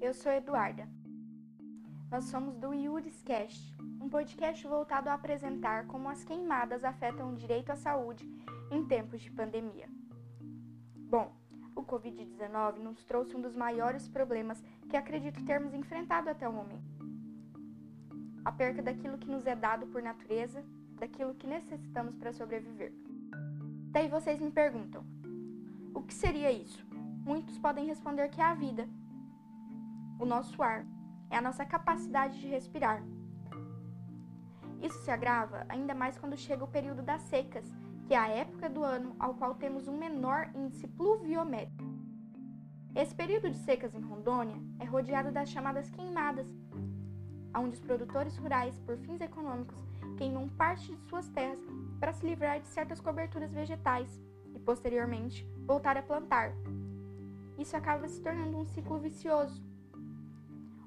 eu sou Eduarda. Nós somos do Yuriscast, um podcast voltado a apresentar como as queimadas afetam o direito à saúde em tempos de pandemia. Bom, o Covid-19 nos trouxe um dos maiores problemas que acredito termos enfrentado até o momento. A perca daquilo que nos é dado por natureza, daquilo que necessitamos para sobreviver. Daí vocês me perguntam: o que seria isso? Muitos podem responder que é a vida, o nosso ar, é a nossa capacidade de respirar. Isso se agrava ainda mais quando chega o período das secas, que é a época do ano ao qual temos um menor índice pluviométrico. Esse período de secas em Rondônia é rodeado das chamadas queimadas, onde os produtores rurais, por fins econômicos, queimam parte de suas terras para se livrar de certas coberturas vegetais e, posteriormente, voltar a plantar. Isso acaba se tornando um ciclo vicioso.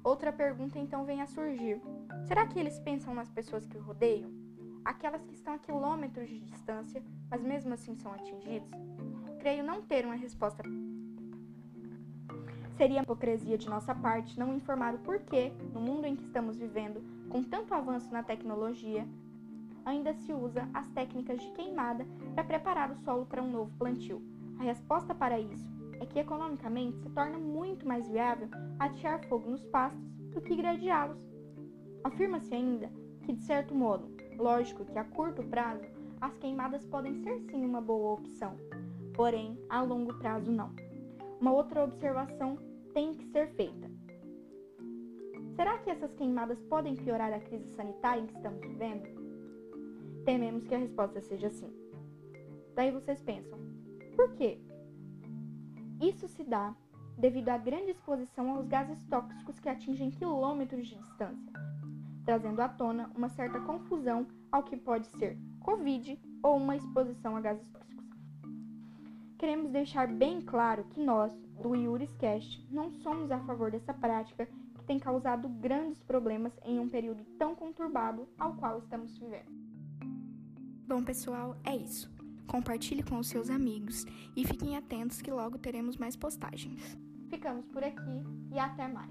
Outra pergunta então vem a surgir: será que eles pensam nas pessoas que o rodeiam? Aquelas que estão a quilômetros de distância, mas mesmo assim são atingidos? Creio não ter uma resposta Seria hipocrisia de nossa parte não informar o porquê, no mundo em que estamos vivendo, com tanto avanço na tecnologia, ainda se usa as técnicas de queimada para preparar o solo para um novo plantio. A resposta para isso é que economicamente se torna muito mais viável atear fogo nos pastos do que gradeá-los. Afirma-se ainda que, de certo modo, lógico que a curto prazo, as queimadas podem ser sim uma boa opção, porém a longo prazo não. Uma outra observação tem que ser feita. Será que essas queimadas podem piorar a crise sanitária em que estamos vivendo? Tememos que a resposta seja sim. Daí vocês pensam, por quê? Isso se dá devido à grande exposição aos gases tóxicos que atingem quilômetros de distância, trazendo à tona uma certa confusão ao que pode ser Covid ou uma exposição a gases tóxicos queremos deixar bem claro que nós, do Iuriscast, não somos a favor dessa prática que tem causado grandes problemas em um período tão conturbado ao qual estamos vivendo. Bom, pessoal, é isso. Compartilhe com os seus amigos e fiquem atentos que logo teremos mais postagens. Ficamos por aqui e até mais.